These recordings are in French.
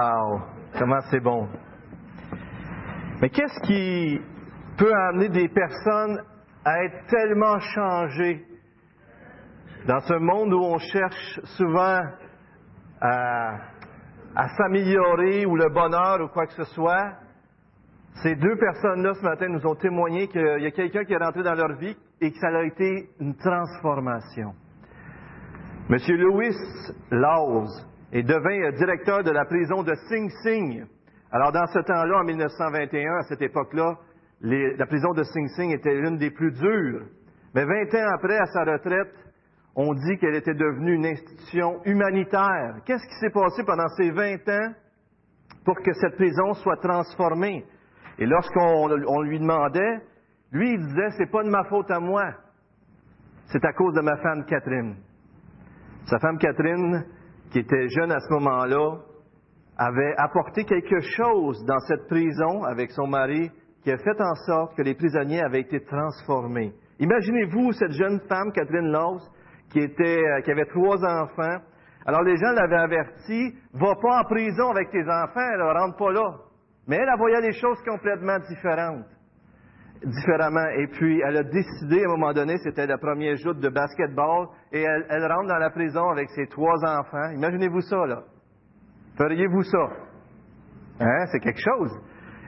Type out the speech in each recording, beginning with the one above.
Wow, comment c'est bon. Mais qu'est-ce qui peut amener des personnes à être tellement changées dans ce monde où on cherche souvent à, s'améliorer ou le bonheur ou quoi que ce soit? Ces deux personnes-là ce matin nous ont témoigné qu'il y a quelqu'un qui est rentré dans leur vie et que ça a été une transformation. Monsieur Louis Laws et devint directeur de la prison de Sing Sing. Alors, dans ce temps-là, en 1921, à cette époque-là, la prison de Sing Sing était l'une des plus dures. Mais 20 ans après, à sa retraite, on dit qu'elle était devenue une institution humanitaire. Qu'est-ce qui s'est passé pendant ces 20 ans pour que cette prison soit transformée? Et lorsqu'on lui demandait, lui, il disait, c'est pas de ma faute à moi. C'est à cause de ma femme Catherine. Sa femme Catherine, qui était jeune à ce moment-là, avait apporté quelque chose dans cette prison avec son mari qui a fait en sorte que les prisonniers avaient été transformés. Imaginez-vous cette jeune femme, Catherine Laws, qui, était, euh, qui avait trois enfants. Alors les gens l'avaient averti, va pas en prison avec tes enfants, ne rentre pas là. Mais elle, elle voyait les choses complètement différentes différemment. Et puis, elle a décidé, à un moment donné, c'était la première joute de basketball, et elle, elle, rentre dans la prison avec ses trois enfants. Imaginez-vous ça, là. Feriez-vous ça? Hein? C'est quelque chose.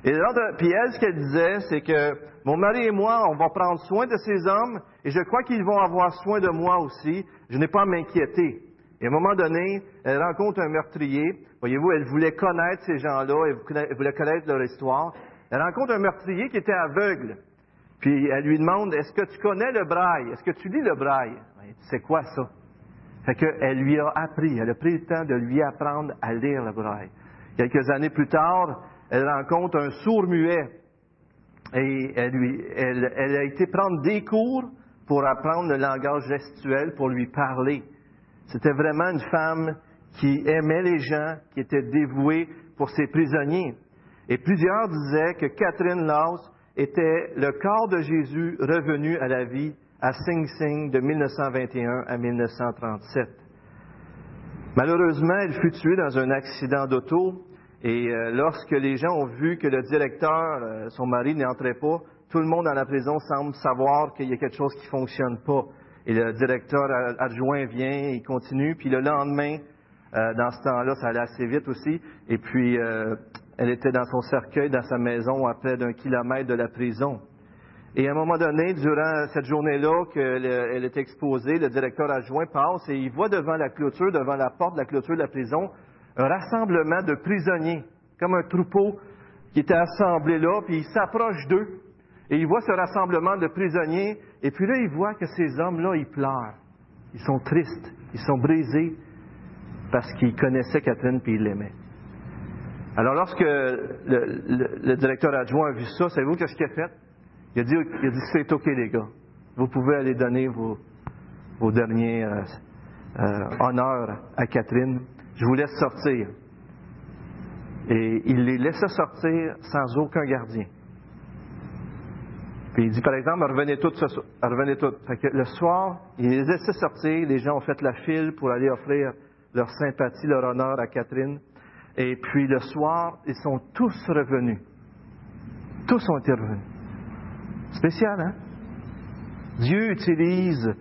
Et puis elle, ce qu'elle disait, c'est que mon mari et moi, on va prendre soin de ces hommes, et je crois qu'ils vont avoir soin de moi aussi. Je n'ai pas à m'inquiéter. Et à un moment donné, elle rencontre un meurtrier. Voyez-vous, elle voulait connaître ces gens-là, elle voulait connaître leur histoire. Elle rencontre un meurtrier qui était aveugle. Puis elle lui demande Est-ce que tu connais le braille? Est-ce que tu lis le braille? C'est quoi ça? Fait qu'elle lui a appris, elle a pris le temps de lui apprendre à lire le braille. Quelques années plus tard, elle rencontre un sourd-muet. Et elle, lui, elle, elle a été prendre des cours pour apprendre le langage gestuel, pour lui parler. C'était vraiment une femme qui aimait les gens, qui était dévouée pour ses prisonniers. Et plusieurs disaient que Catherine Laws était le corps de Jésus revenu à la vie à Sing Sing de 1921 à 1937. Malheureusement, elle fut tuée dans un accident d'auto et euh, lorsque les gens ont vu que le directeur, euh, son mari, n'entrait pas, tout le monde dans la prison semble savoir qu'il y a quelque chose qui ne fonctionne pas. Et le directeur adjoint vient, il continue, puis le lendemain, euh, dans ce temps-là, ça allait assez vite aussi, et puis elle était dans son cercueil, dans sa maison, à près d'un kilomètre de la prison. Et à un moment donné, durant cette journée-là qu'elle est exposée, le directeur adjoint passe et il voit devant la clôture, devant la porte de la clôture de la prison, un rassemblement de prisonniers, comme un troupeau qui était assemblé là, puis il s'approche d'eux. Et il voit ce rassemblement de prisonniers, et puis là, il voit que ces hommes-là, ils pleurent. Ils sont tristes, ils sont brisés, parce qu'ils connaissaient Catherine puis ils l'aimaient. Alors, lorsque le, directeur adjoint a vu ça, savez-vous qu'est-ce qu'il a fait? Il a dit, dit c'est OK, les gars. Vous pouvez aller donner vos, vos derniers euh, euh, honneurs à Catherine. Je vous laisse sortir. Et il les laissa sortir sans aucun gardien. Puis il dit, par exemple, revenez toutes, revenez toutes. Fait que le soir, il les laissait sortir, les gens ont fait la file pour aller offrir leur sympathie, leur honneur à Catherine. Et puis le soir, ils sont tous revenus. Tous ont été revenus. Spécial, hein? Dieu utilise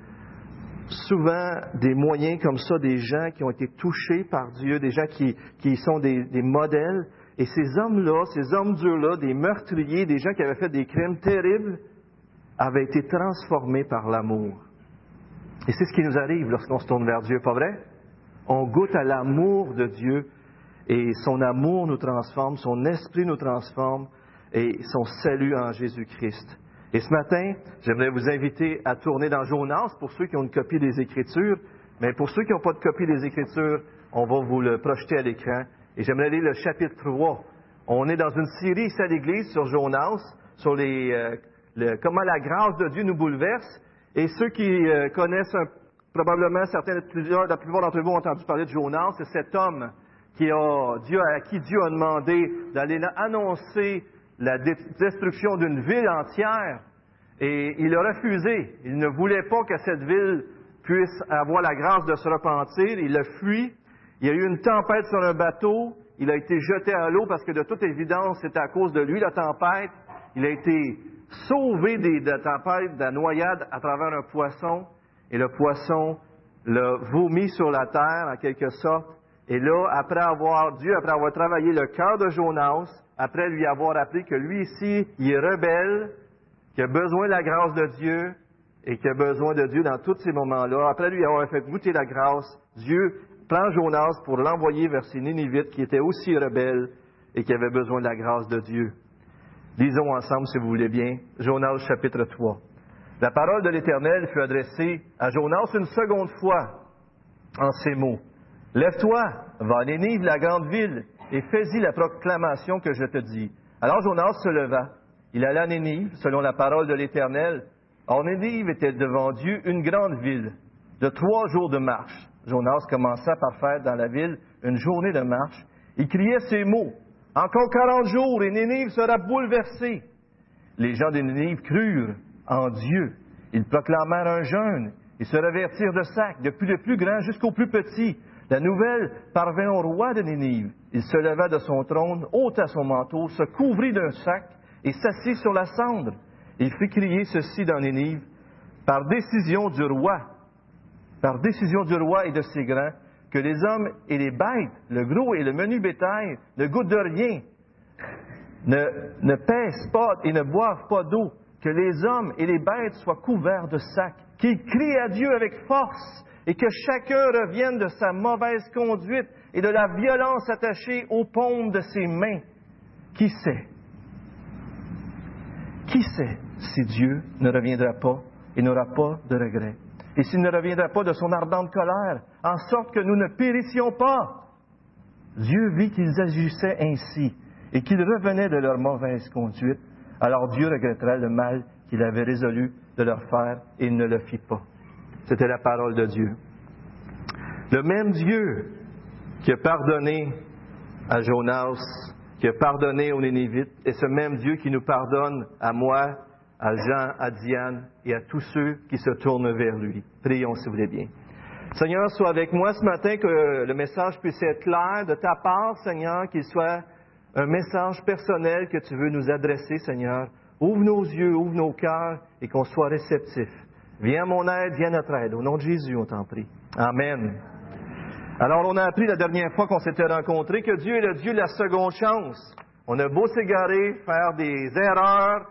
souvent des moyens comme ça, des gens qui ont été touchés par Dieu, des gens qui, qui sont des, des modèles. Et ces hommes-là, ces hommes durs-là, des meurtriers, des gens qui avaient fait des crimes terribles, avaient été transformés par l'amour. Et c'est ce qui nous arrive lorsqu'on se tourne vers Dieu, pas vrai? On goûte à l'amour de Dieu et son amour nous transforme, son esprit nous transforme et son salut en Jésus-Christ. Et ce matin, j'aimerais vous inviter à tourner dans Jonas pour ceux qui ont une copie des Écritures, mais pour ceux qui n'ont pas de copie des Écritures, on va vous le projeter à l'écran. Et j'aimerais lire le chapitre 3. On est dans une série ici à l'Église sur Jonas, sur les, euh, comment la grâce de Dieu nous bouleverse. Et ceux qui euh, connaissent probablement certains, plusieurs, la plupart d'entre vous ont entendu parler de Jonas, c'est cet homme qui a, Dieu, à qui Dieu a demandé d'aller annoncer la destruction d'une ville entière. Et il a refusé. Il ne voulait pas que cette ville puisse avoir la grâce de se repentir. Il a fui. Il y a eu une tempête sur un bateau. il a été jeté à l'eau parce que de toute évidence, c'était à cause de lui la tempête. Il a été sauvé des, de la tempête, de la noyade à travers un poisson, et le poisson l'a vomi sur la terre en quelque sorte. Et là, après avoir, Dieu, après avoir travaillé le cœur de Jonas, après lui avoir appris que lui ici, il est rebelle, qu'il a besoin de la grâce de Dieu, et qui a besoin de Dieu dans tous ces moments-là, après lui avoir fait goûter la grâce, Dieu prend Jonas pour l'envoyer vers ces Ninivites qui étaient aussi rebelles et qui avaient besoin de la grâce de Dieu. Lisons ensemble, si vous voulez bien, Jonas chapitre 3. La parole de l'Éternel fut adressée à Jonas une seconde fois en ces mots. Lève-toi, va à Nénive, la grande ville, et fais-y la proclamation que je te dis. Alors Jonas se leva. Il alla à Nénive, selon la parole de l'Éternel, Or, Nénive était devant Dieu une grande ville de trois jours de marche. Jonas commença par faire dans la ville une journée de marche. Il criait ces mots. Encore quarante jours et Nénive sera bouleversée. Les gens de Nénive crurent en Dieu. Ils proclamèrent un jeûne et se revêtirent de sacs, depuis le plus grand jusqu'au plus petit. La nouvelle parvint au roi de Nénive. Il se leva de son trône, ôta son manteau, se couvrit d'un sac et s'assit sur la cendre. Il fit crier ceci dans Nénive, par décision du roi, par décision du roi et de ses grands, que les hommes et les bêtes, le gros et le menu bétail, ne goûtent de rien, ne, ne pèsent pas et ne boivent pas d'eau, que les hommes et les bêtes soient couverts de sacs, qu'ils crient à Dieu avec force, et que chacun revienne de sa mauvaise conduite et de la violence attachée aux paumes de ses mains. Qui sait? Qui sait si Dieu ne reviendra pas et n'aura pas de regret? Et s'il ne reviendra pas de son ardente colère, en sorte que nous ne périssions pas? Dieu vit qu'ils agissaient ainsi et qu'ils revenaient de leur mauvaise conduite. Alors Dieu regrettera le mal qu'il avait résolu de leur faire et il ne le fit pas. C'était la parole de Dieu. Le même Dieu qui a pardonné à Jonas qui a pardonné aux Nénévites, et ce même Dieu qui nous pardonne à moi, à Jean, à Diane et à tous ceux qui se tournent vers lui. Prions si vous voulez bien. Seigneur, sois avec moi ce matin, que le message puisse être clair de ta part, Seigneur, qu'il soit un message personnel que tu veux nous adresser, Seigneur. Ouvre nos yeux, ouvre nos cœurs et qu'on soit réceptifs. Viens mon aide, viens notre aide. Au nom de Jésus, on t'en prie. Amen. Alors, on a appris la dernière fois qu'on s'était rencontrés que Dieu est le Dieu de la seconde chance. On a beau s'égarer, faire des erreurs,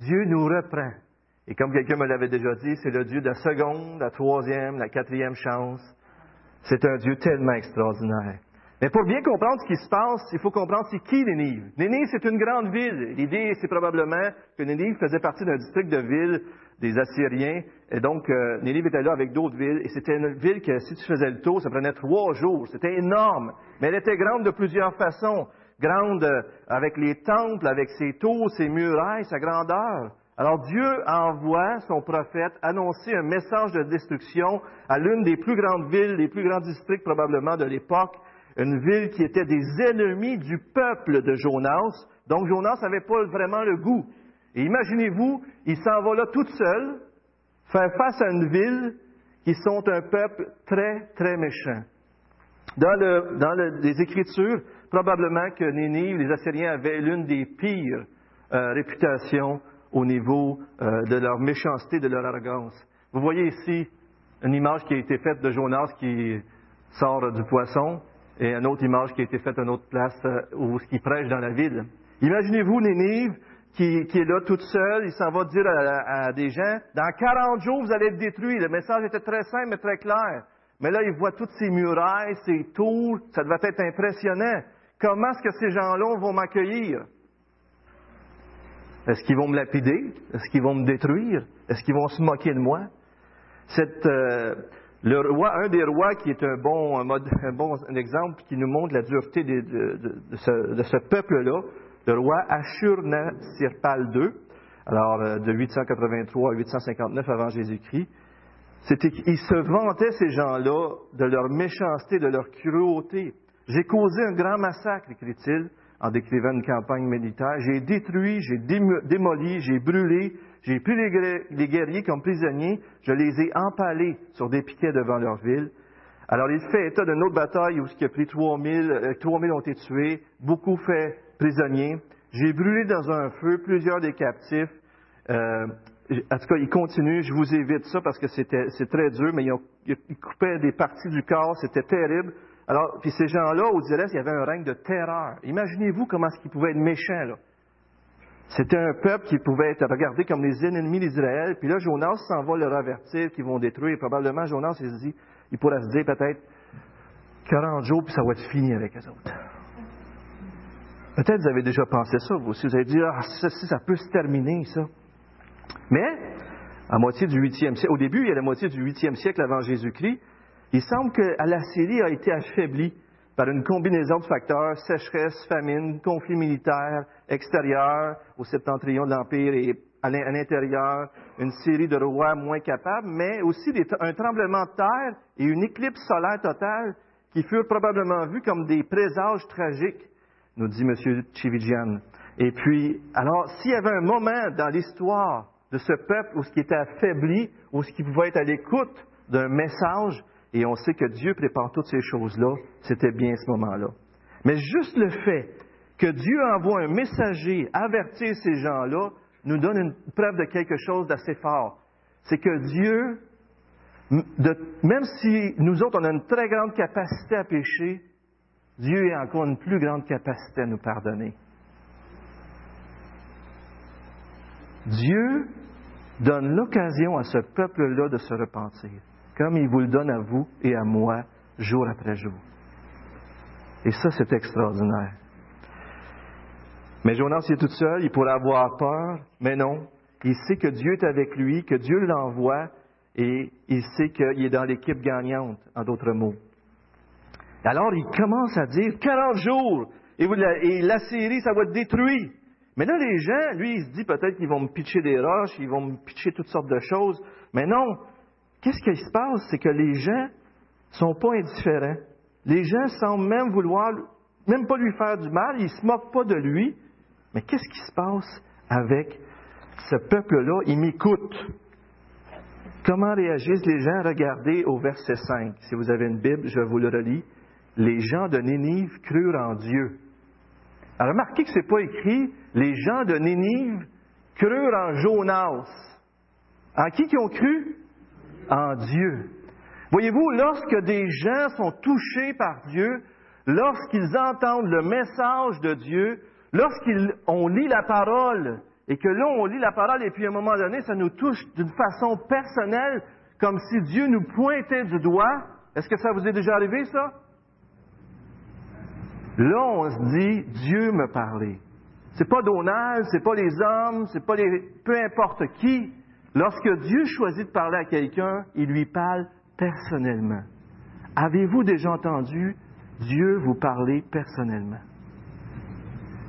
Dieu nous reprend. Et comme quelqu'un me l'avait déjà dit, c'est le Dieu de la seconde, la troisième, la quatrième chance. C'est un Dieu tellement extraordinaire. Mais pour bien comprendre ce qui se passe, il faut comprendre c'est qui Nénive. Nénive, c'est une grande ville. L'idée, c'est probablement que Nénive faisait partie d'un district de ville des Assyriens. Et donc, euh, Nénive était là avec d'autres villes. Et c'était une ville que, si tu faisais le tour, ça prenait trois jours. C'était énorme. Mais elle était grande de plusieurs façons. Grande euh, avec les temples, avec ses tours, ses murailles, sa grandeur. Alors Dieu envoie son prophète annoncer un message de destruction à l'une des plus grandes villes, les plus grands districts probablement de l'époque, une ville qui était des ennemis du peuple de Jonas. Donc Jonas n'avait pas vraiment le goût. Et imaginez-vous, il s'en va là toute seule, faire face à une ville qui sont un peuple très, très méchant. Dans, le, dans les Écritures, probablement que Nénive, les Assyriens avaient l'une des pires euh, réputations au niveau euh, de leur méchanceté, de leur arrogance. Vous voyez ici une image qui a été faite de Jonas qui sort du poisson et une autre image qui a été faite à une autre place euh, où qui prêche dans la ville. Imaginez-vous Nénive qui, est là toute seule, il s'en va dire à, des gens, dans 40 jours, vous allez être détruits. Le message était très simple mais très clair. Mais là, il voit toutes ces murailles, ces tours, ça devait être impressionnant. Comment est-ce que ces gens-là vont m'accueillir? Est-ce qu'ils vont me lapider? Est-ce qu'ils vont me détruire? Est-ce qu'ils vont se moquer de moi? Cette, euh, le roi, un des rois qui est un bon, un, bon exemple qui nous montre la dureté de, ce, peuple-là, le roi Ashur-Sirpal II, alors euh, de 883 à 859 avant Jésus-Christ, c'était qu'ils se vantaient, ces gens-là, de leur méchanceté, de leur cruauté. J'ai causé un grand massacre, écrit-il, en décrivant une campagne militaire. J'ai détruit, j'ai démoli, j'ai brûlé, j'ai pris les guerriers comme prisonniers, je les ai empalés sur des piquets devant leur ville. Alors, il fait état d'une autre bataille où il a pris 3000, 3000 euh, ont été tués, beaucoup fait prisonniers. J'ai brûlé dans un feu plusieurs des captifs. Euh, en tout cas, il continue. Je vous évite ça parce que c'est très dur, mais ils, coupaient des parties du corps. C'était terrible. Alors, puis ces gens-là, au direct, il y avait un règne de terreur. Imaginez-vous comment est-ce qu'ils pouvaient être méchants, là. C'était un peuple qui pouvait être regardé comme les ennemis d'Israël. Puis là, Jonas s'en va leur avertir qu'ils vont détruire. Probablement, Jonas, il se dit, il pourrait se dire peut-être 40 jours, puis ça va être fini avec les autres. Peut-être vous avez déjà pensé ça, vous aussi. Vous avez dit, ah, ça, ça peut se terminer, ça. Mais, à moitié du 8e siècle, au début, il y a la moitié du 8e siècle avant Jésus-Christ, il semble que la Syrie a été affaiblie par une combinaison de facteurs, sécheresse, famine, conflit militaire extérieur au septentrion de l'Empire et à l'intérieur, une série de rois moins capables, mais aussi un tremblement de terre et une éclipse solaire totale qui furent probablement vus comme des présages tragiques, nous dit M. Chivigian. Et puis, alors, s'il y avait un moment dans l'histoire de ce peuple où ce qui était affaibli, où ce qui pouvait être à l'écoute d'un message, et on sait que Dieu prépare toutes ces choses-là, c'était bien ce moment-là. Mais juste le fait que Dieu envoie un messager avertir ces gens-là nous donne une preuve de quelque chose d'assez fort. C'est que Dieu, même si nous autres, on a une très grande capacité à pécher, Dieu a encore une plus grande capacité à nous pardonner. Dieu donne l'occasion à ce peuple-là de se repentir comme il vous le donne à vous et à moi jour après jour. Et ça, c'est extraordinaire. Mais Jonas, il est tout seul, il pourrait avoir peur, mais non. Il sait que Dieu est avec lui, que Dieu l'envoie, et il sait qu'il est dans l'équipe gagnante, en d'autres mots. Alors, il commence à dire 40 jours, et, la Syrie, ça va être détruit. Mais là, les gens, lui, il se dit peut-être qu'ils vont me pitcher des roches, ils vont me pitcher toutes sortes de choses. Mais non, qu'est-ce qui se passe? C'est que les gens sont pas indifférents. Les gens semblent même vouloir, même pas lui faire du mal, ils se moquent pas de lui. Mais qu'est-ce qui se passe avec ce peuple-là? Ils m'écoutent. Comment réagissent les gens? Regardez au verset 5. Si vous avez une Bible, je vous le relis. Les gens de Nénive crurent en Dieu. Alors remarquez que ce n'est pas écrit les gens de Nénive crurent en Jonas. En qui qui ont cru? En Dieu. Voyez-vous, lorsque des gens sont touchés par Dieu, lorsqu'ils entendent le message de Dieu, lorsqu'on lit la parole, et que là, on lit la parole, et puis à un moment donné, ça nous touche d'une façon personnelle, comme si Dieu nous pointait du doigt. Est-ce que ça vous est déjà arrivé, ça? Là, on se dit, Dieu me parlait. C'est pas Donald, c'est pas les hommes, c'est pas peu importe qui. Lorsque Dieu choisit de parler à quelqu'un, il lui parle personnellement. Avez-vous déjà entendu Dieu vous parler personnellement?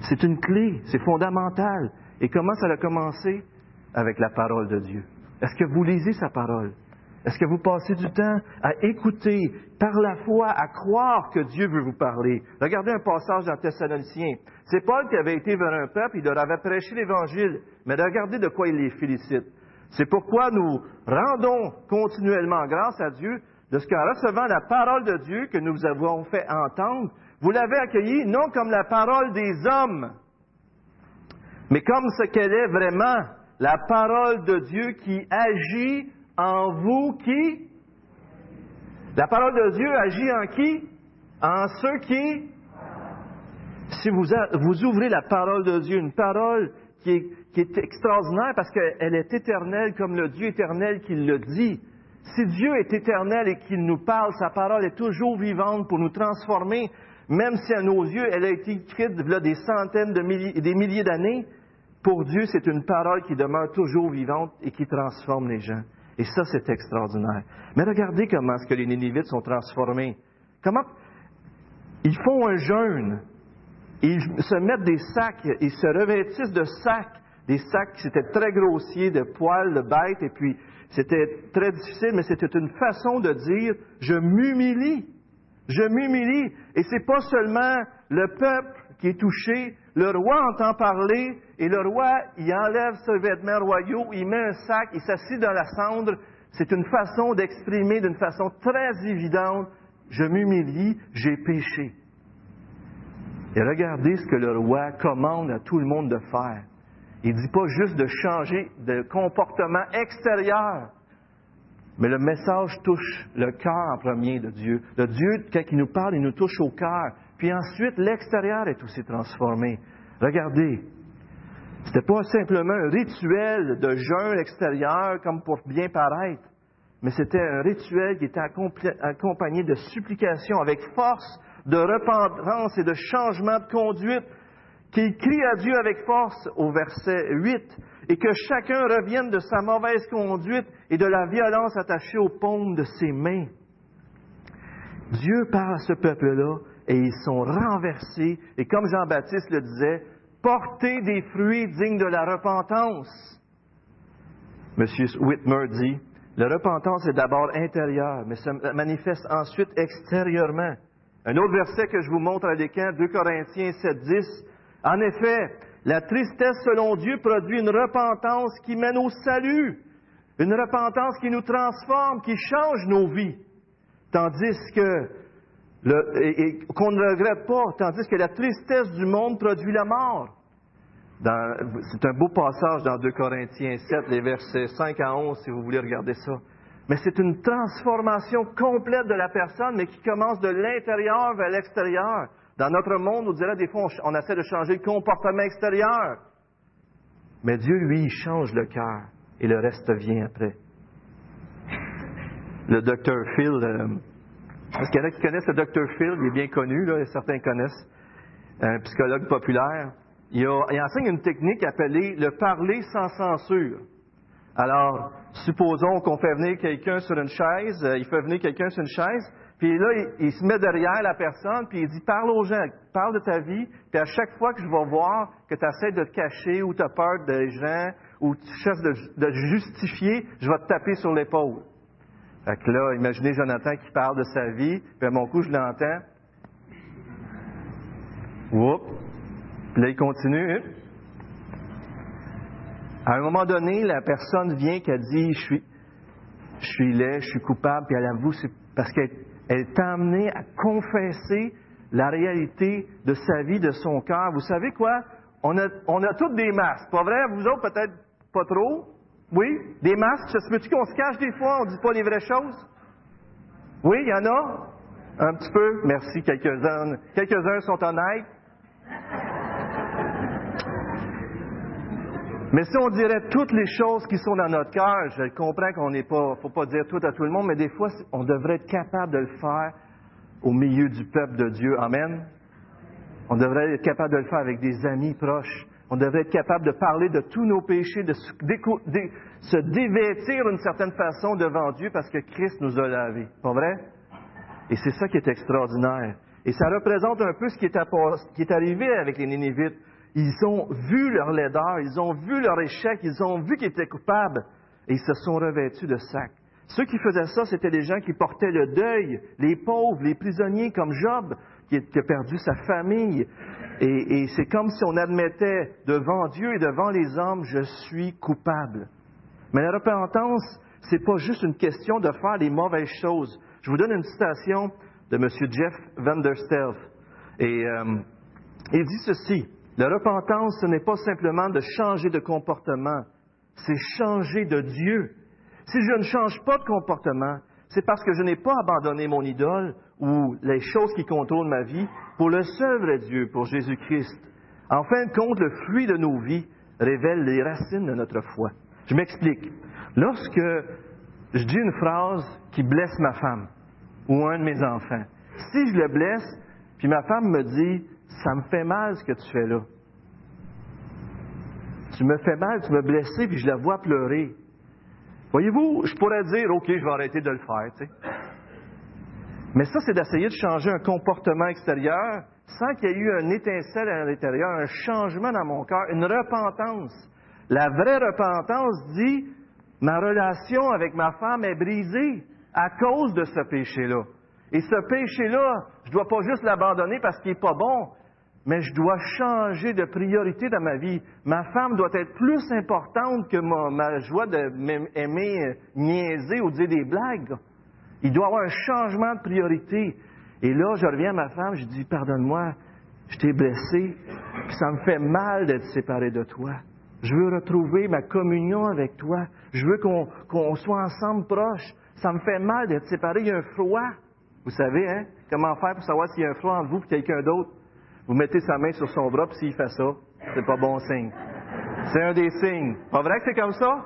C'est une clé, c'est fondamental. Et comment ça a commencé? Avec la parole de Dieu. Est-ce que vous lisez sa parole? Est-ce que vous passez du temps à écouter, par la foi, à croire que Dieu veut vous parler? Regardez un passage dans Thessaloniciens. C'est Paul qui avait été vers un peuple, il leur avait prêché l'Évangile, mais regardez de quoi il les félicite. C'est pourquoi nous rendons continuellement grâce à Dieu de ce qu'en recevant la parole de Dieu que nous vous avons fait entendre, vous l'avez accueillie non comme la parole des hommes, mais comme ce qu'elle est vraiment, la parole de Dieu qui agit en vous qui? La parole de Dieu agit en qui? En ceux qui? Si vous, vous ouvrez la parole de Dieu, une parole qui est qui est extraordinaire parce qu'elle est éternelle comme le Dieu éternel qui le dit. Si Dieu est éternel et qu'il nous parle, sa parole est toujours vivante pour nous transformer, même si à nos yeux elle a été écrite là, des centaines de milliers, des milliers d'années, pour Dieu c'est une parole qui demeure toujours vivante et qui transforme les gens. Et ça c'est extraordinaire. Mais regardez comment est-ce que les Nénivites sont transformés. Comment? Ils font un jeûne, ils se mettent des sacs, ils se revêtissent de sacs des sacs, c'était très grossier, de poils de bêtes, et puis c'était très difficile, mais c'était une façon de dire, je m'humilie, je m'humilie. Et c'est pas seulement le peuple qui est touché, le roi entend parler, et le roi, il enlève ses vêtements royaux, il met un sac, il s'assied dans la cendre. C'est une façon d'exprimer d'une façon très évidente je m'humilie, j'ai péché. Et regardez ce que le roi commande à tout le monde de faire. Il ne dit pas juste de changer de comportement extérieur, mais le message touche le cœur en premier de Dieu. Le Dieu, quand il nous parle, il nous touche au cœur. Puis ensuite, l'extérieur est aussi transformé. Regardez, ce n'était pas simplement un rituel de jeûne extérieur comme pour bien paraître, mais c'était un rituel qui était accompagné de supplication avec force, de repentance et de changement de conduite, qu'il crie à Dieu avec force au verset 8, et que chacun revienne de sa mauvaise conduite et de la violence attachée aux paumes de ses mains. Dieu parle à ce peuple-là et ils sont renversés, et comme Jean-Baptiste le disait, porter des fruits dignes de la repentance. Monsieur Whitmer dit, la repentance est d'abord intérieure, mais se manifeste ensuite extérieurement. Un autre verset que je vous montre à l'écran, 2 Corinthiens 7, 10. En effet, la tristesse selon Dieu produit une repentance qui mène au salut, une repentance qui nous transforme, qui change nos vies, tandis que qu'on ne regrette pas, tandis que la tristesse du monde produit la mort. C'est un beau passage dans 2 Corinthiens 7, les versets 5 à 11, si vous voulez regarder ça. Mais c'est une transformation complète de la personne, mais qui commence de l'intérieur vers l'extérieur. Dans notre monde, on dirait des fois, on essaie de changer le comportement extérieur. Mais Dieu, lui, il change le cœur, et le reste vient après. Le docteur Phil, euh, est-ce qu'il y en a qui connaissent le Dr. Phil? Il est bien connu, là, certains connaissent. Un psychologue populaire. Il, enseigne une technique appelée le parler sans censure. Alors, supposons qu'on fait venir quelqu'un sur une chaise, euh, il fait venir quelqu'un sur une chaise, puis là, il, se met derrière la personne, puis il dit Parle aux gens, parle de ta vie, puis à chaque fois que je vais voir que tu essaies de te cacher ou tu as peur des gens, ou tu cherches de, de justifier, je vais te taper sur l'épaule. Fait que là, imaginez Jonathan qui parle de sa vie, puis à mon coup, je l'entends. Oups. Puis là, il continue. À un moment donné, la personne vient qui a dit, je suis, je suis laid, je suis coupable, puis elle avoue, c'est parce qu'elle est amenée à confesser la réalité de sa vie, de son cœur. Vous savez quoi? On a, on a toutes des masques. Pas vrai? Vous autres, peut-être pas trop? Oui? Des masques, ça se peut-tu qu'on se cache des fois, on ne dit pas les vraies choses? Oui, il y en a? Un petit peu? Merci, quelques-uns. Quelques-uns sont honnêtes. Mais si on dirait toutes les choses qui sont dans notre cœur, je comprends qu'on n'est pas, faut pas dire tout à tout le monde, mais des fois, on devrait être capable de le faire au milieu du peuple de Dieu. Amen. On devrait être capable de le faire avec des amis proches. On devrait être capable de parler de tous nos péchés, de se dévêtir d'une certaine façon devant Dieu parce que Christ nous a lavés. Pas vrai? Et c'est ça qui est extraordinaire. Et ça représente un peu ce qui est, arrivé avec les Nénévites. Ils ont vu leur laideur, ils ont vu leur échec, ils ont vu qu'ils étaient coupables et ils se sont revêtus de sac. Ceux qui faisaient ça, c'était les gens qui portaient le deuil, les pauvres, les prisonniers comme Job, qui a perdu sa famille. Et, c'est comme si on admettait devant Dieu et devant les hommes, je suis coupable. Mais la repentance, c'est pas juste une question de faire les mauvaises choses. Je vous donne une citation de M. Jeff Vanderstelt. Et euh, il dit ceci La repentance, ce n'est pas simplement de changer de comportement, c'est changer de Dieu. Si je ne change pas de comportement, c'est parce que je n'ai pas abandonné mon idole ou les choses qui contrôlent ma vie pour le seul vrai Dieu, pour Jésus-Christ. En fin de compte, le fruit de nos vies révèle les racines de notre foi. Je m'explique. Lorsque je dis une phrase qui blesse ma femme ou un de mes enfants, si je le blesse, puis ma femme me dit, ça me fait mal ce que tu fais là. Tu me fais mal, tu me blessé, puis je la vois pleurer. Voyez-vous, je pourrais dire, OK, je vais arrêter de le faire. Tu sais. Mais ça, c'est d'essayer de changer un comportement extérieur sans qu'il y ait eu un étincelle à l'intérieur, un changement dans mon cœur, une repentance. La vraie repentance dit, ma relation avec ma femme est brisée à cause de ce péché-là. Et ce péché-là, je ne dois pas juste l'abandonner parce qu'il n'est pas bon, mais je dois changer de priorité dans ma vie. Ma femme doit être plus importante que ma, ma joie d'aimer niaiser ou dire des blagues. Il doit y avoir un changement de priorité. Et là, je reviens à ma femme, je dis, pardonne-moi, je t'ai blessé, puis ça me fait mal d'être séparé de toi. Je veux retrouver ma communion avec toi. Je veux qu'on soit ensemble proches. Ça me fait mal d'être séparé. Il y a un froid. Vous savez, hein? Comment faire pour savoir s'il y a un froid entre vous et quelqu'un d'autre? Vous mettez sa main sur son bras, puis s'il fait ça, c'est pas bon signe. C'est un des signes. Pas vrai que c'est comme ça?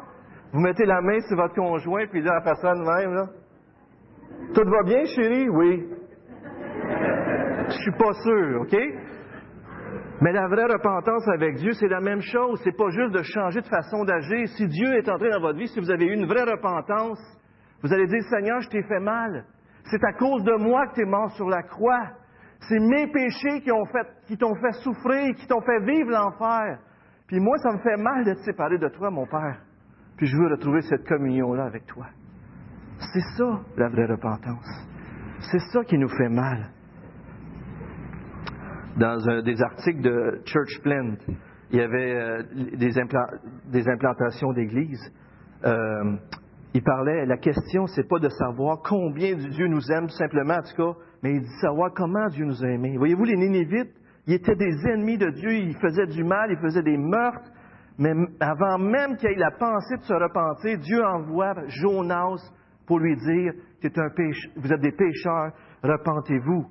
Vous mettez la main sur votre conjoint, puis là, la personne même, là. Tout va bien, chérie? Oui. Je suis pas sûr, OK? Mais la vraie repentance avec Dieu, c'est la même chose. C'est pas juste de changer de façon d'agir. Si Dieu est entré dans votre vie, si vous avez eu une vraie repentance, vous allez dire, Seigneur, je t'ai fait mal. C'est à cause de moi que tu es mort sur la croix. C'est mes péchés qui, t'ont fait souffrir, qui t'ont fait vivre l'enfer. Puis moi, ça me fait mal d'être séparé de toi, mon Père. Puis je veux retrouver cette communion-là avec toi. C'est ça, la vraie repentance. C'est ça qui nous fait mal. Dans un des articles de Church Plant, il y avait euh, des, implantations d'églises. Euh, il parlait, la question, c'est pas de savoir combien Dieu nous aime, simplement, en tout cas, mais il dit savoir comment Dieu nous a aimés. Voyez-vous, les Nénévites, ils étaient des ennemis de Dieu, ils faisaient du mal, ils faisaient des meurtres, mais avant même qu'il ait la pensée de se repentir, Dieu envoie Jonas pour lui dire vous êtes des pécheurs, repentez-vous.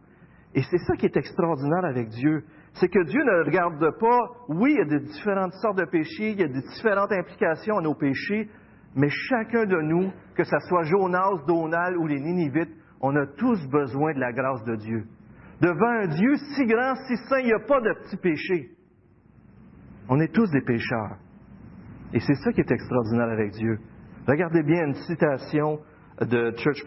Et c'est ça qui est extraordinaire avec Dieu. C'est que Dieu ne regarde pas, oui, il y a différentes sortes de péchés, il y a différentes implications à nos péchés, mais chacun de nous, que ce soit Jonas, Donald ou les Ninivites, on a tous besoin de la grâce de Dieu. Devant un Dieu si grand, si saint, il n'y a pas de petits péchés. On est tous des pécheurs. Et c'est ça qui est extraordinaire avec Dieu. Regardez bien une citation de Church.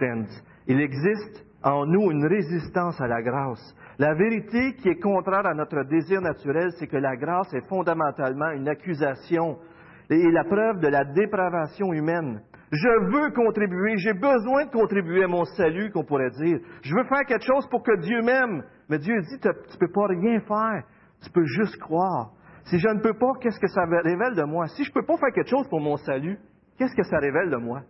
Il existe en nous une résistance à la grâce. La vérité qui est contraire à notre désir naturel, c'est que la grâce est fondamentalement une accusation et la preuve de la dépravation humaine. Je veux contribuer, j'ai besoin de contribuer à mon salut, qu'on pourrait dire. Je veux faire quelque chose pour que Dieu m'aime. Mais Dieu dit, tu ne peux pas rien faire, tu peux juste croire. Si je ne peux pas, qu'est-ce que ça révèle de moi? Si je ne peux pas faire quelque chose pour mon salut, qu'est-ce que ça révèle de moi?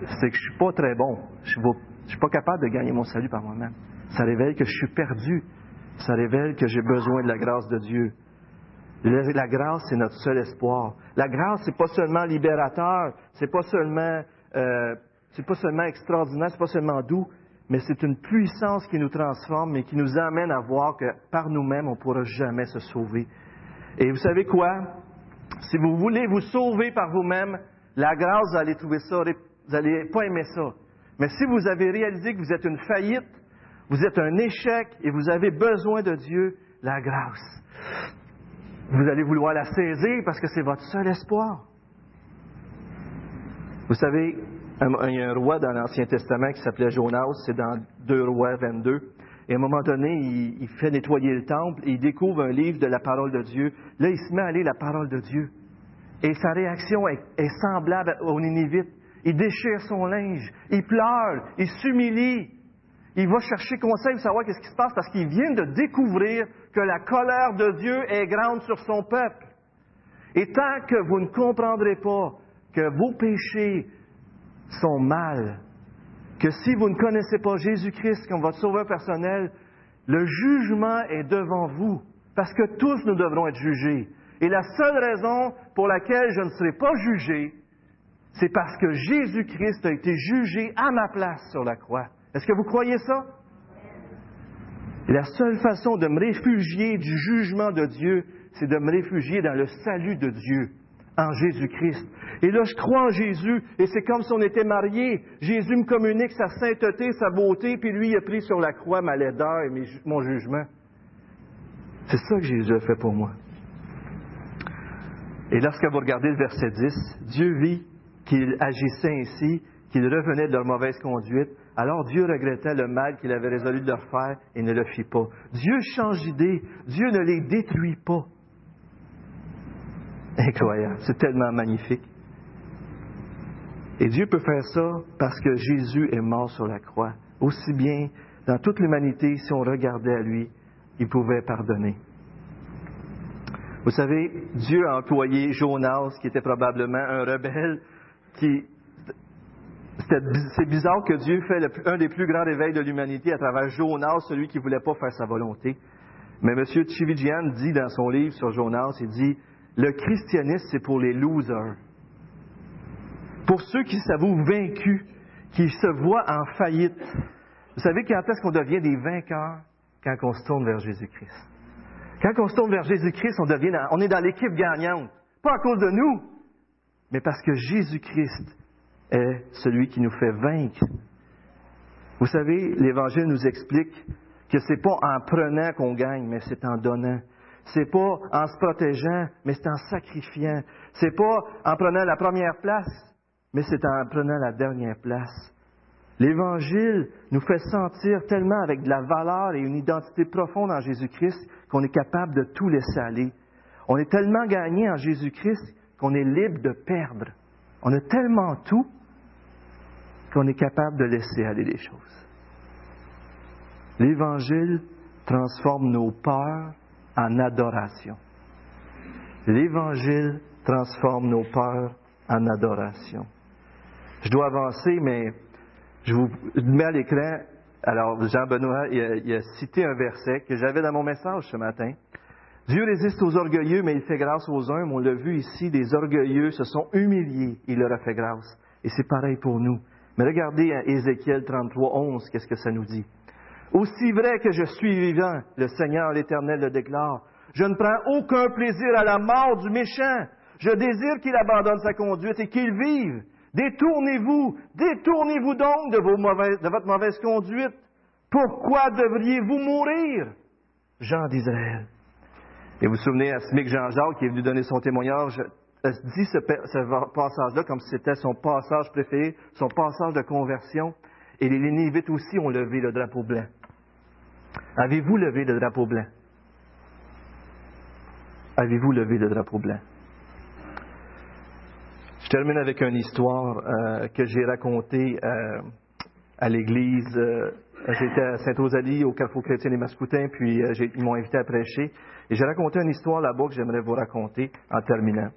C'est que je ne suis pas très bon. Je ne suis pas capable de gagner mon salut par moi-même. Ça révèle que je suis perdu. Ça révèle que j'ai besoin de la grâce de Dieu. La grâce, c'est notre seul espoir. La grâce, c'est pas seulement libérateur, c'est pas seulement, euh, c'est pas seulement extraordinaire, c'est pas seulement doux, mais c'est une puissance qui nous transforme et qui nous amène à voir que par nous-mêmes, on ne pourra jamais se sauver. Et vous savez quoi? Si vous voulez vous sauver par vous-même, la grâce, vous allez trouver ça, vous n'allez pas aimer ça. Mais si vous avez réalisé que vous êtes une faillite, vous êtes un échec et vous avez besoin de Dieu, la grâce vous allez vouloir la saisir parce que c'est votre seul espoir. Vous savez, il y a un roi dans l'Ancien Testament qui s'appelait Jonas, c'est dans 2 Rois 22. Et à un moment donné, il, fait nettoyer le temple et il découvre un livre de la parole de Dieu. Là, il se met à lire la parole de Dieu. Et sa réaction est, est semblable au Nénévite. Il déchire son linge, il pleure, il s'humilie, il va chercher conseil pour savoir qu'est-ce qui se passe parce qu'il vient de découvrir que la colère de Dieu est grande sur son peuple. Et tant que vous ne comprendrez pas que vos péchés sont mal, que si vous ne connaissez pas Jésus-Christ comme votre sauveur personnel, le jugement est devant vous, parce que tous nous devrons être jugés. Et la seule raison pour laquelle je ne serai pas jugé, c'est parce que Jésus-Christ a été jugé à ma place sur la croix. Est-ce que vous croyez ça? La seule façon de me réfugier du jugement de Dieu, c'est de me réfugier dans le salut de Dieu, en Jésus-Christ. Et là, je crois en Jésus, et c'est comme si on était mariés. Jésus me communique sa sainteté, sa beauté, puis lui, il a pris sur la croix ma laideur et mon jugement. C'est ça que Jésus a fait pour moi. Et lorsque vous regardez le verset 10, Dieu vit qu'il agissait ainsi, qu'il revenait de leur mauvaise conduite, alors Dieu regrettait le mal qu'il avait résolu de leur faire et ne le fit pas. Dieu change d'idée. Dieu ne les détruit pas. Incroyable. C'est tellement magnifique. Et Dieu peut faire ça parce que Jésus est mort sur la croix. Aussi bien, dans toute l'humanité, si on regardait à lui, il pouvait pardonner. Vous savez, Dieu a employé Jonas, qui était probablement un rebelle, qui c'est bizarre que Dieu fait un des plus grands réveils de l'humanité à travers Jonas, celui qui ne voulait pas faire sa volonté. Mais M. Chivigian dit dans son livre sur Jonas, il dit, le christianisme, c'est pour les losers. Pour ceux qui s'avouent vaincus, qui se voient en faillite. Vous savez quand est-ce qu'on devient des vainqueurs? Quand on se tourne vers Jésus-Christ. Quand on se tourne vers Jésus-Christ, on, on est dans l'équipe gagnante. Pas à cause de nous, mais parce que Jésus-Christ est celui qui nous fait vaincre. Vous savez, l'Évangile nous explique que c'est pas en prenant qu'on gagne, mais c'est en donnant. C'est pas en se protégeant, mais c'est en sacrifiant. C'est pas en prenant la première place, mais c'est en prenant la dernière place. L'Évangile nous fait sentir tellement avec de la valeur et une identité profonde en Jésus-Christ qu'on est capable de tout laisser aller. On est tellement gagné en Jésus-Christ qu'on est libre de perdre. On a tellement tout qu'on est capable de laisser aller les choses. L'Évangile transforme nos peurs en adoration. L'Évangile transforme nos peurs en adoration. Je dois avancer, mais je vous mets à l'écran. Alors, Jean-Benoît, il, a cité un verset que j'avais dans mon message ce matin. Dieu résiste aux orgueilleux, mais il fait grâce aux humbles. On l'a vu ici, des orgueilleux se sont humiliés, il leur a fait grâce. Et c'est pareil pour nous. Mais regardez à Ézéchiel 33, 11, qu'est-ce que ça nous dit. Aussi vrai que je suis vivant, le Seigneur l'Éternel le déclare, je ne prends aucun plaisir à la mort du méchant. Je désire qu'il abandonne sa conduite et qu'il vive. Détournez-vous, détournez-vous donc de, vos de votre mauvaise conduite. Pourquoi devriez-vous mourir? Jean d'Israël. Et vous vous souvenez à Smic Jean-Jacques qui est venu donner son témoignage, dit ce, passage-là comme si c'était son passage préféré, son passage de conversion. Et les Lénivites aussi ont levé le drapeau blanc. Avez-vous levé le drapeau blanc? Avez-vous levé le drapeau blanc? Je termine avec une histoire euh, que j'ai racontée euh, à l'église. Euh, j'étais à Saint-Rosalie, au Carrefour chrétien des Mascoutins, puis ils m'ont invité à prêcher. Et j'ai raconté une histoire là-bas que j'aimerais vous raconter en terminant.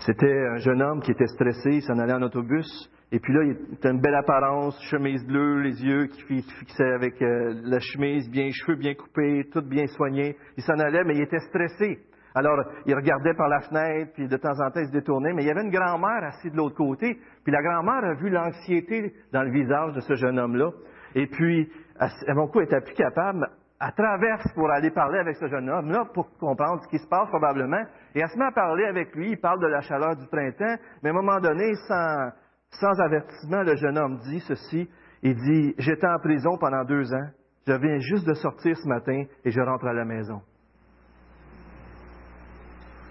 C'était un jeune homme qui était stressé, il s'en allait en autobus, et puis là, il était une belle apparence, chemise bleue, les yeux qui fixaient avec la chemise, bien cheveux bien coupés, tout bien soigné. Il s'en allait, mais il était stressé. Alors, il regardait par la fenêtre, puis de temps en temps, il se détournait, mais il y avait une grand-mère assise de l'autre côté, puis la grand-mère a vu l'anxiété dans le visage de ce jeune homme-là, et puis, à mon coup, elle était plus capable, elle traverse pour aller parler avec ce jeune homme-là, pour comprendre ce qui se passe probablement, et elle se met à parler avec lui, il parle de la chaleur du printemps, mais à un moment donné, sans, sans avertissement, le jeune homme dit ceci, il dit, j'étais en prison pendant deux ans, je viens juste de sortir ce matin et je rentre à la maison.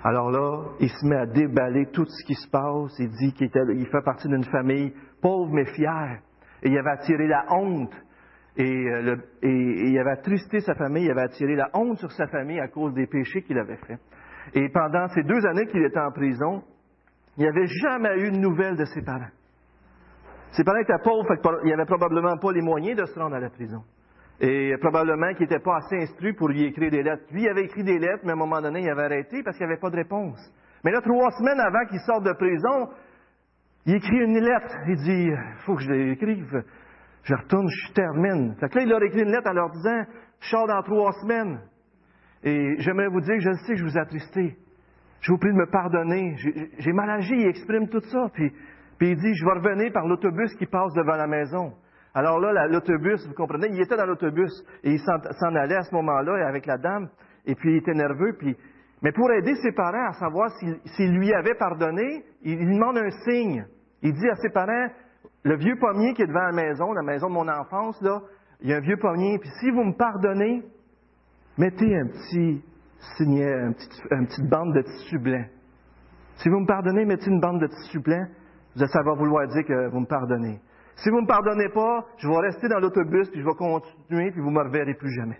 Alors là, il se met à déballer tout ce qui se passe. Il dit qu'il fait partie d'une famille pauvre mais fière. Et il avait attiré la honte. Euh, et, il avait attristé sa famille, il avait attiré la honte sur sa famille à cause des péchés qu'il avait faits. Et pendant ces deux années qu'il était en prison, il n'avait jamais eu de nouvelles de ses parents. Ses parents étaient pauvres, il n'avait probablement pas les moyens de se rendre à la prison. Et probablement qu'il n'était pas assez instruit pour lui écrire des lettres. Lui, il avait écrit des lettres, mais à un moment donné, il avait arrêté parce qu'il n'y avait pas de réponse. Mais là, trois semaines avant qu'il sorte de prison, il écrit une lettre. Il dit, il faut que je l'écrive. Je retourne, je termine. Fait que là, il leur écrit une lettre en leur disant, je sors dans trois semaines. Et j'aimerais vous dire, je sais je vous ai. Je vous prie de me pardonner. J'ai mal agi. Il exprime tout ça. Puis, puis il dit, je vais revenir par l'autobus qui passe devant la maison. Alors là, l'autobus, vous comprenez, il était dans l'autobus et il s'en allait à ce moment-là avec la dame, et puis il était nerveux, puis... Mais pour aider ses parents à savoir s'il lui avait pardonné, il, lui demande un signe. Il dit à ses parents, le vieux pommier qui est devant la maison, la maison de mon enfance, là, il y a un vieux pommier, puis si vous me pardonnez, mettez un petit signet, une petite bande de tissu blanc. Si vous me pardonnez, mettez une bande de tissu blanc, ça va vouloir dire que vous me pardonnez. Si vous ne me pardonnez pas, je vais rester dans l'autobus, puis je vais continuer, puis vous ne me reverrez plus jamais.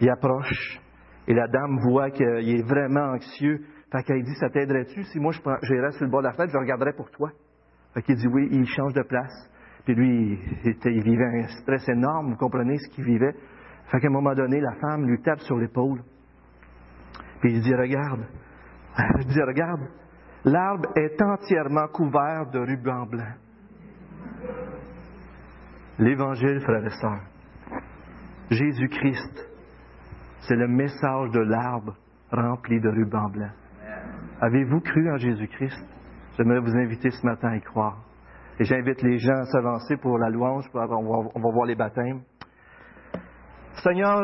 Il approche, et la dame voit qu'il est vraiment anxieux. Fait qu'elle dit, ça t'aiderait-tu si moi j'irais sur le bord de la fenêtre, je regarderais pour toi? Fait qu'il dit oui, il change de place. Puis lui, il, vivait un stress énorme, vous comprenez ce qu'il vivait. Fait qu'à un moment donné, la femme lui tape sur l'épaule. Puis il dit, regarde. Elle dit, regarde, L'arbre est entièrement couvert de rubans blancs. L'Évangile, frères et sœurs, Jésus-Christ, c'est le message de l'arbre rempli de rubans blancs. Avez-vous cru en Jésus-Christ? J'aimerais vous inviter ce matin à y croire. Et j'invite les gens à s'avancer pour la louange, on va, voir les baptêmes. Seigneur,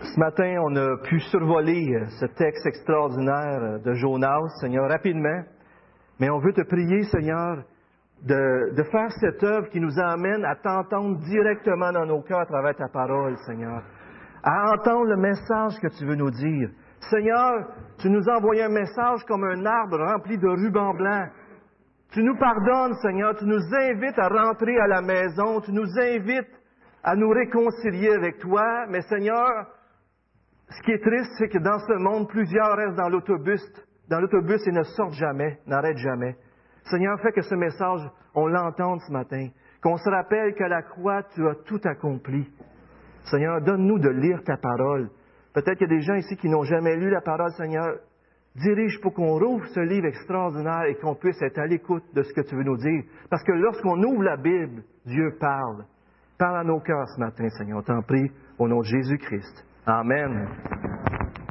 ce matin, on a pu survoler ce texte extraordinaire de Jonas, Seigneur, rapidement. Mais on veut te prier, Seigneur, de, faire cette œuvre qui nous amène à t'entendre directement dans nos cœurs à travers ta parole, Seigneur. À entendre le message que tu veux nous dire. Seigneur, tu nous as envoyé un message comme un arbre rempli de rubans blancs. Tu nous pardonnes, Seigneur, tu nous invites à rentrer à la maison, tu nous invites à nous réconcilier avec toi, mais Seigneur, ce qui est triste, c'est que dans ce monde, plusieurs restent dans l'autobus, dans l'autobus et ne sortent jamais, n'arrêtent jamais. Seigneur, fais que ce message, on l'entende ce matin, qu'on se rappelle qu'à la croix, tu as tout accompli. Seigneur, donne-nous de lire ta parole. Peut-être qu'il y a des gens ici qui n'ont jamais lu la parole, Seigneur. Dirige pour qu'on rouvre ce livre extraordinaire et qu'on puisse être à l'écoute de ce que tu veux nous dire. Parce que lorsqu'on ouvre la Bible, Dieu parle. Parle à nos cœurs ce matin, Seigneur. On t'en prie, au nom de Jésus-Christ. Amen.